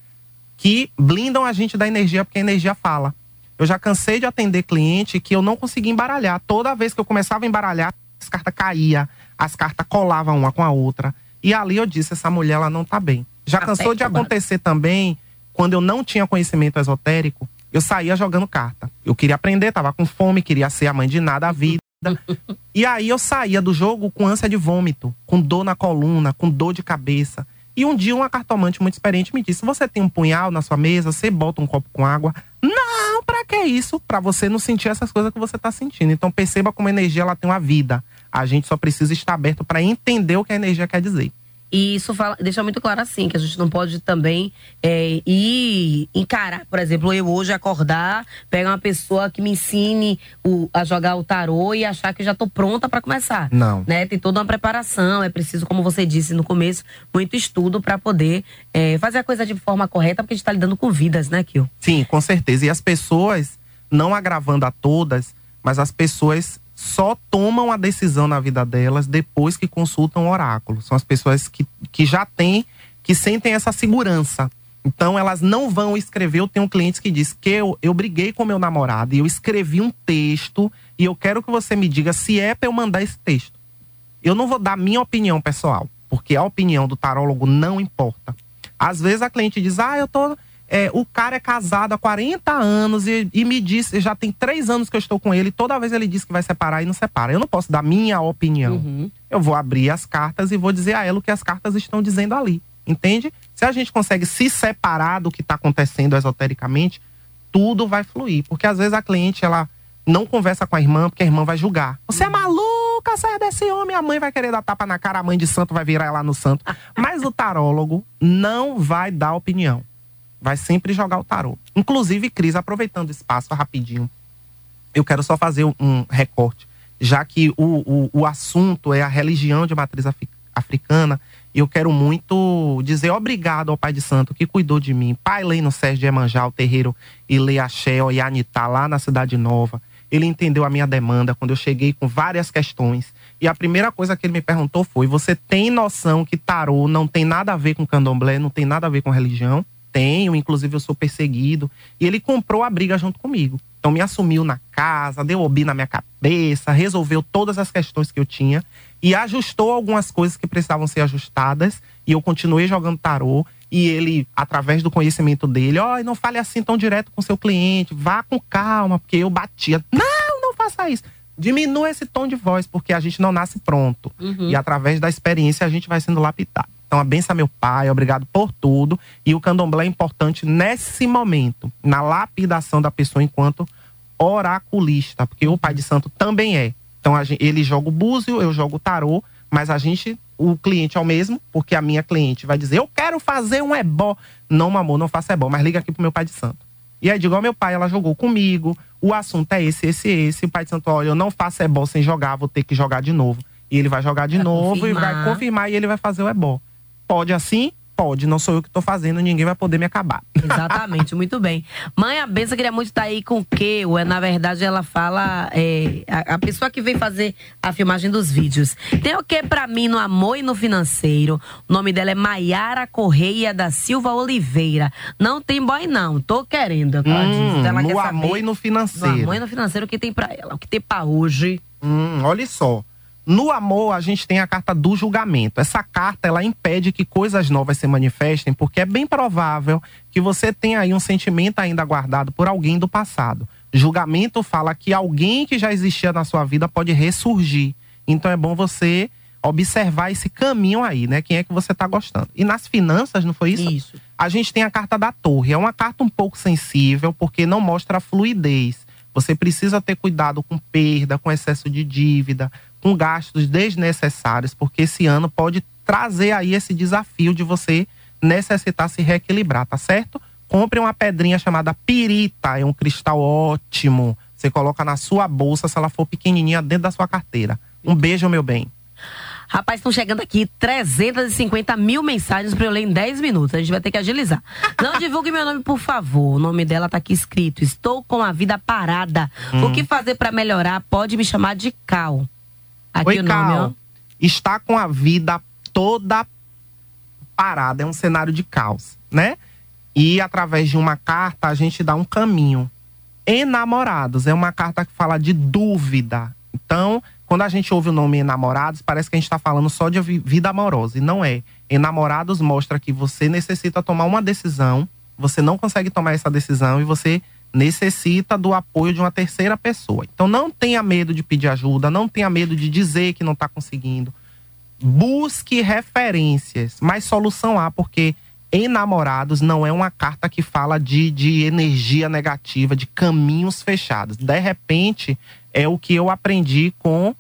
que blindam a gente da energia, porque a energia fala. Eu já cansei de atender cliente que eu não conseguia embaralhar. Toda vez que eu começava a embaralhar, as cartas caíam, as cartas colavam uma com a outra. E ali eu disse: essa mulher ela não está bem. Já cansou de acontecer também quando eu não tinha conhecimento esotérico, eu saía jogando carta. Eu queria aprender, tava com fome, queria ser a mãe de nada a vida. e aí eu saía do jogo com ânsia de vômito, com dor na coluna, com dor de cabeça. E um dia uma cartomante muito experiente me disse: "Você tem um punhal na sua mesa, você bota um copo com água?" Não, para que isso? Para você não sentir essas coisas que você tá sentindo. Então perceba como a energia ela tem uma vida. A gente só precisa estar aberto para entender o que a energia quer dizer. E isso fala, deixa muito claro assim, que a gente não pode também é, ir encarar, por exemplo, eu hoje acordar, pegar uma pessoa que me ensine o, a jogar o tarô e achar que já estou pronta para começar. Não. Né? Tem toda uma preparação, é preciso, como você disse no começo, muito estudo para poder é, fazer a coisa de forma correta, porque a gente está lidando com vidas, né, Kio? Sim, com certeza. E as pessoas não agravando a todas, mas as pessoas só tomam a decisão na vida delas depois que consultam o oráculo. São as pessoas que, que já têm, que sentem essa segurança. Então elas não vão escrever. Eu tenho clientes que diz que eu, eu briguei com meu namorado e eu escrevi um texto e eu quero que você me diga se é para eu mandar esse texto. Eu não vou dar minha opinião pessoal, porque a opinião do tarólogo não importa. Às vezes a cliente diz: Ah, eu tô é, o cara é casado há 40 anos e, e, me disse, já tem três anos que eu estou com ele, toda vez ele diz que vai separar e não separa. Eu não posso dar minha opinião. Uhum. Eu vou abrir as cartas e vou dizer a ela o que as cartas estão dizendo ali. Entende? Se a gente consegue se separar do que está acontecendo esotericamente, tudo vai fluir. Porque às vezes a cliente, ela não conversa com a irmã, porque a irmã vai julgar. Você é maluca, sai desse homem. A mãe vai querer dar tapa na cara, a mãe de santo vai virar ela no santo. Mas o tarólogo não vai dar opinião vai sempre jogar o tarô. Inclusive, Cris, aproveitando o espaço rapidinho, eu quero só fazer um recorte, já que o, o, o assunto é a religião de matriz africana, eu quero muito dizer obrigado ao Pai de Santo que cuidou de mim. Pai Leino Sérgio de Emanjá, o terreiro Ile Axé, e Anitá, lá na Cidade Nova. Ele entendeu a minha demanda quando eu cheguei com várias questões. E a primeira coisa que ele me perguntou foi: Você tem noção que tarô não tem nada a ver com candomblé, não tem nada a ver com religião? Tenho, inclusive eu sou perseguido. E ele comprou a briga junto comigo. Então me assumiu na casa, deu obi na minha cabeça, resolveu todas as questões que eu tinha e ajustou algumas coisas que precisavam ser ajustadas. E eu continuei jogando tarô. E ele, através do conhecimento dele, ó, oh, não fale assim tão direto com seu cliente, vá com calma, porque eu batia. Não, não faça isso. Diminua esse tom de voz, porque a gente não nasce pronto. Uhum. E através da experiência a gente vai sendo lapidado. Então, a benção meu pai, obrigado por tudo. E o candomblé é importante nesse momento, na lapidação da pessoa enquanto oraculista, porque o pai de santo também é. Então, gente, ele joga o búzio, eu jogo o tarô, mas a gente, o cliente é o mesmo, porque a minha cliente vai dizer: Eu quero fazer um ebó. Não, amor, não faça ebó, mas liga aqui pro meu pai de santo. E aí, digo ao meu pai, ela jogou comigo, o assunto é esse, esse, esse. O pai de santo, olha, eu não faço ebó sem jogar, vou ter que jogar de novo. E ele vai jogar de Vai novo confirmar. e vai confirmar e ele vai fazer o ebó. Pode assim? Pode. Não sou eu que tô fazendo, ninguém vai poder me acabar. Exatamente, muito bem. Mãe, a benção queria muito estar aí com o quê? Ué, na verdade, ela fala. é, a, a pessoa que vem fazer a filmagem dos vídeos. Tem o que pra mim no amor e no financeiro? O nome dela é Maiara Correia da Silva Oliveira. Não tem boy, não. Tô querendo. é o que ela Hum, diz. Ela no amor e no No financeiro. amor e no financeiro, o que tem pra ela? O que tem pra hoje? Hum, olha só. No amor, a gente tem a carta do julgamento. Essa carta, ela impede que coisas novas se manifestem, porque é bem provável que você tenha aí um sentimento ainda guardado por alguém do passado. Julgamento fala que alguém que já existia na sua vida pode ressurgir. Então é bom você observar esse caminho aí, né? Quem é que você tá gostando. E nas finanças, não foi isso? Isso. a gente tem a carta da torre. É uma carta um pouco sensível, porque não mostra fluidez. Você precisa ter cuidado com perda, com excesso de dívida, com gastos desnecessários, porque esse ano pode trazer aí esse desafio de você necessitar se reequilibrar, tá certo? Compre uma pedrinha chamada pirita, é um cristal ótimo. Você coloca na sua bolsa se ela for pequenininha dentro da sua carteira. Um beijo, meu bem. Rapaz, estão chegando aqui 350 mil mensagens pra eu ler em 10 minutos. A gente vai ter que agilizar. Não divulgue meu nome, por favor. O nome dela tá aqui escrito. Estou com a vida parada. Hum. O que fazer pra melhorar? Pode me chamar de Cal. Aqui Oi, o nome, Cal. Está com a vida toda parada, é um cenário de caos, né? E através de uma carta a gente dá um caminho. Enamorados é uma carta que fala de dúvida. Então, quando a gente ouve o nome Enamorados, parece que a gente está falando só de vi- vida amorosa. E não é. Enamorados mostra que você necessita tomar uma decisão, você não consegue tomar essa decisão e você necessita do apoio de uma terceira pessoa. Então não tenha medo de pedir ajuda, não tenha medo de dizer que não está conseguindo. Busque referências, mas solução há, porque enamorados não é uma carta que fala de, de energia negativa, de caminhos fechados. De repente, é o que eu aprendi com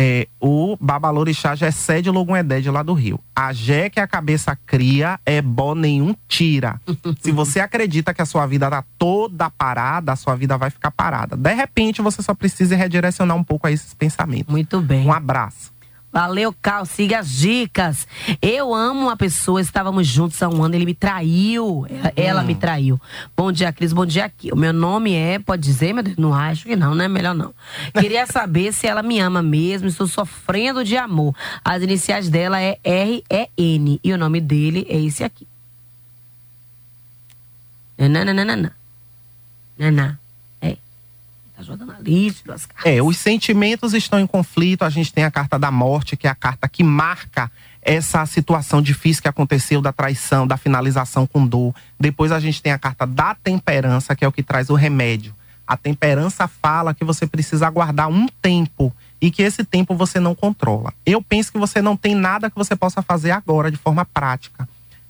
é, o Babalorixá Gessé de Logunedé, lá do Rio. A Jé que a cabeça cria, é bom nenhum tira. Se você acredita que a sua vida tá toda parada, a sua vida vai ficar parada. De repente, você só precisa redirecionar um pouco a esses pensamentos. Muito bem. Um abraço. Valeu, Cal, siga as dicas. Eu amo uma pessoa, estávamos juntos há um ano, ele me traiu. Ela, ela me traiu. Bom dia, Cris, bom dia aqui. O meu nome é, pode dizer, meu Deus? Não acho que não, né? Melhor não. Queria saber se ela me ama mesmo, estou sofrendo de amor. As iniciais dela é R-E-N e o nome dele é esse aqui. Nananana. Naná. É. Tá jogando a lixo, duas cartas. É, os sentimentos estão em conflito. A gente tem a carta da morte, que é a carta que marca essa situação difícil que aconteceu da traição, da finalização com dor. Depois a gente tem a carta da temperança, que é o que traz o remédio. A temperança fala que você precisa aguardar um tempo e que esse tempo você não controla. Eu penso que você não tem nada que você possa fazer agora de forma prática.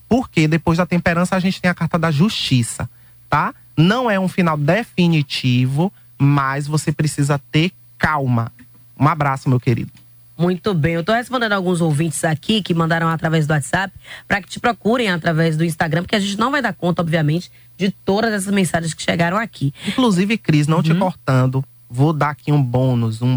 Porque depois da temperança a gente tem a carta da justiça, tá? Não é um final definitivo, mas você precisa ter calma. Um abraço, meu querido. Muito bem, eu tô respondendo alguns ouvintes aqui que mandaram através do WhatsApp para que te procurem através do Instagram, porque a gente não vai dar conta, obviamente, de todas essas mensagens que chegaram aqui. Inclusive, Cris, não te cortando, vou dar aqui um bônus, um,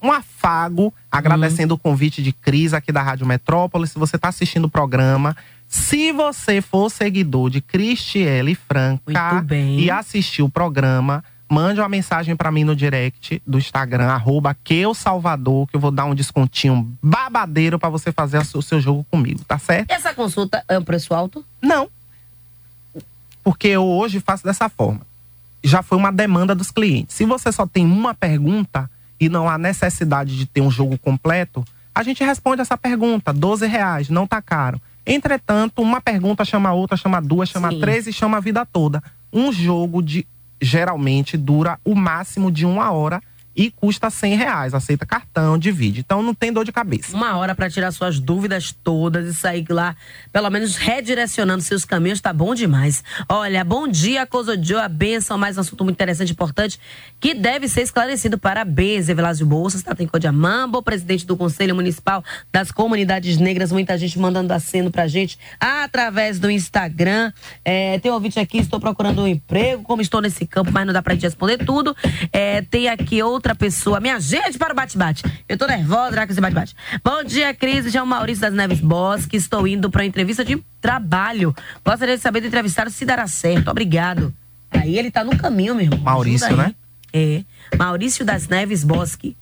um afago, agradecendo o convite de Cris aqui da Rádio Metrópole. Se você está assistindo o programa, se você for seguidor de Cristiele Franca e assistir o programa, mande uma mensagem para mim no direct do Instagram, arroba Salvador, que eu vou dar um descontinho babadeiro para você fazer o seu jogo comigo, tá certo? Essa consulta é um preço alto? Não. Porque eu hoje faço dessa forma. Já foi uma demanda dos clientes. Se você só tem uma pergunta e não há necessidade de ter um jogo completo, a gente responde essa pergunta. 12 reais, não tá caro. Entretanto, uma pergunta chama outra, chama duas, chama Sim. três e chama a vida toda. Um jogo de geralmente dura o máximo de uma hora e custa 100 reais. Aceita cartão, divide. Então não tem dor de cabeça. Uma hora para tirar suas dúvidas todas e sair lá, pelo menos redirecionando seus caminhos, tá bom demais. Olha, bom dia, Cosodio, a benção, mais um assunto muito interessante e importante que deve ser esclarecido. Parabéns, Evelásio Bolsas, tá em Codiamambo, presidente do Conselho Municipal das Comunidades Negras, muita gente mandando aceno pra gente através do Instagram. É, tem um ouvinte aqui, estou procurando um emprego, como estou nesse campo, mas não dá pra gente responder tudo. É, tem aqui outra pessoa, minha gente para o bate-bate. Eu tô nervosa já com esse bate-bate. Bom dia, Cris, já é o Maurício das Neves Bosque, estou indo pra entrevista de trabalho. Gostaria de saber do entrevistado se dará certo, obrigado. Aí ele tá no caminho, meu irmão. Maurício, né? É, Maurício das Neves Bosque.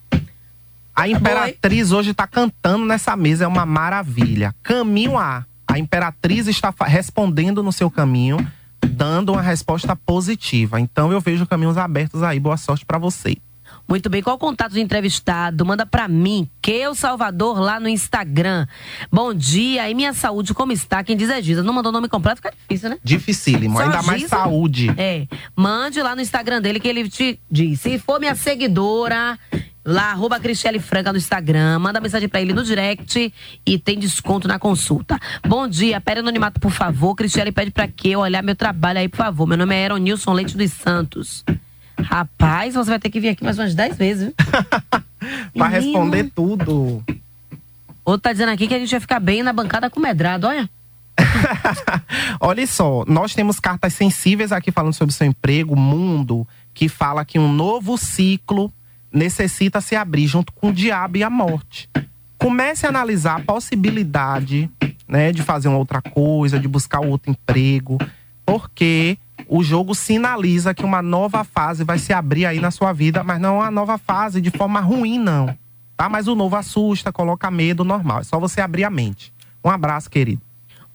A Imperatriz hoje está cantando nessa mesa, é uma maravilha. Caminho A. A Imperatriz está respondendo no seu caminho, dando uma resposta positiva. Então eu vejo caminhos abertos aí. Boa sorte para você. Muito bem, qual o contato do entrevistado? Manda pra mim, Keu Salvador, lá no Instagram. Bom dia, e minha saúde, como está? Quem diz é Giza. Não mandou nome completo, fica difícil, né? Dificílimo, Só ainda mais Giza? saúde. É, mande lá no Instagram dele que ele te diz. Se for minha seguidora, lá, arroba Cristiane Franca no Instagram, manda mensagem pra ele no direct e tem desconto na consulta. Bom dia, pede anonimato, por favor. Cristiane pede pra que eu olhar meu trabalho aí, por favor. Meu nome é Aaron Nilson Leite dos Santos. Rapaz, você vai ter que vir aqui mais umas 10 vezes, viu? Pra Menino. responder tudo. Outro tá dizendo aqui que a gente vai ficar bem na bancada com medrado, olha. Olha só, nós temos cartas sensíveis aqui falando sobre seu emprego, mundo, que fala que um novo ciclo necessita se abrir junto com o diabo e a morte. Comece a analisar a possibilidade, né, de fazer uma outra coisa, de buscar outro emprego, porque o jogo sinaliza que uma nova fase vai se abrir aí na sua vida, mas não uma nova fase de forma ruim, não. Tá? Mas o novo assusta, coloca medo, normal. É só você abrir a mente. Um abraço, querido.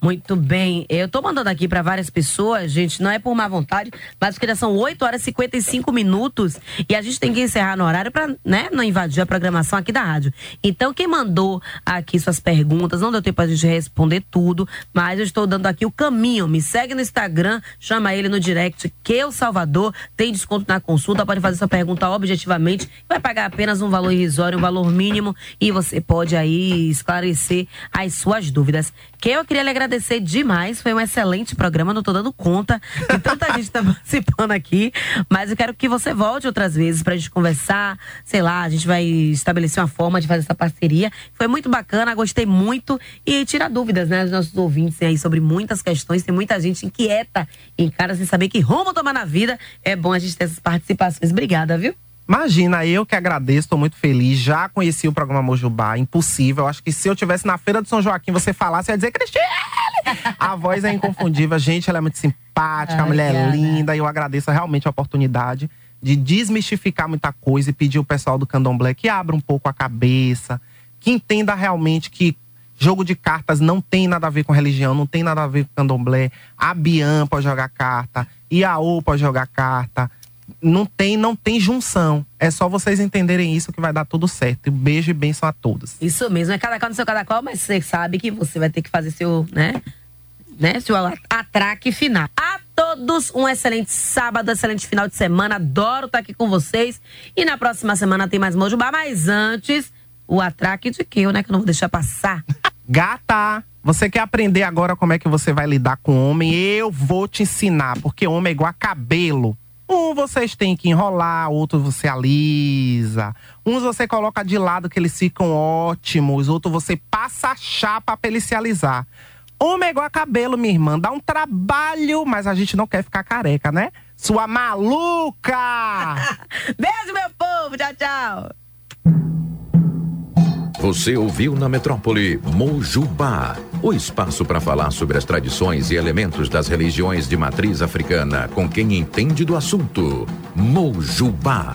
Muito bem. Eu tô mandando aqui para várias pessoas, gente, não é por má vontade, mas porque já são 8 horas e 55 minutos e a gente tem que encerrar no horário para, né, não invadir a programação aqui da rádio. Então, quem mandou aqui suas perguntas, não deu tempo a gente responder tudo, mas eu estou dando aqui o caminho. Me segue no Instagram, chama ele no direct, que o Salvador tem desconto na consulta, pode fazer sua pergunta objetivamente, vai pagar apenas um valor irrisório, um valor mínimo e você pode aí esclarecer as suas dúvidas. Que eu queria lhe agradecer demais, foi um excelente programa, não tô dando conta de tanta gente tá participando aqui, mas eu quero que você volte outras vezes pra gente conversar, sei lá, a gente vai estabelecer uma forma de fazer essa parceria. Foi muito bacana, gostei muito e tira dúvidas, né, dos nossos ouvintes aí sobre muitas questões, tem muita gente inquieta em cara sem saber que rumo tomar na vida. É bom a gente ter essas participações. Obrigada, viu? Imagina, eu que agradeço, tô muito feliz. Já conheci o programa Mojubá, impossível. Acho que se eu tivesse na feira do São Joaquim, você falasse, ia dizer, Cristiane! A voz é inconfundível, gente, ela é muito simpática, a mulher é linda. E eu agradeço realmente a oportunidade de desmistificar muita coisa e pedir o pessoal do Candomblé que abra um pouco a cabeça, que entenda realmente que jogo de cartas não tem nada a ver com religião, não tem nada a ver com candomblé. A Bian pode jogar carta, Iaô pode jogar carta. Não tem, não tem junção. É só vocês entenderem isso que vai dar tudo certo. Beijo e bênção a todos. Isso mesmo, é cada qual no seu cada qual, mas você sabe que você vai ter que fazer seu, né? Né? Seu atraque final. A todos um excelente sábado, excelente final de semana. Adoro estar aqui com vocês. E na próxima semana tem mais Mojubá, mas antes, o atraque de que eu, né? Que eu não vou deixar passar. Gata! Você quer aprender agora como é que você vai lidar com homem? Eu vou te ensinar, porque homem é igual a cabelo. Um vocês têm que enrolar, outro você alisa. Uns você coloca de lado que eles ficam ótimos, outro você passa a chapa pra ele se alisar. Homem é igual a cabelo, minha irmã. Dá um trabalho, mas a gente não quer ficar careca, né? Sua maluca! Beijo, meu povo! Tchau, tchau! Você ouviu na Metrópole Mojubá, o espaço para falar sobre as tradições e elementos das religiões de matriz africana com quem entende do assunto. Mojubá.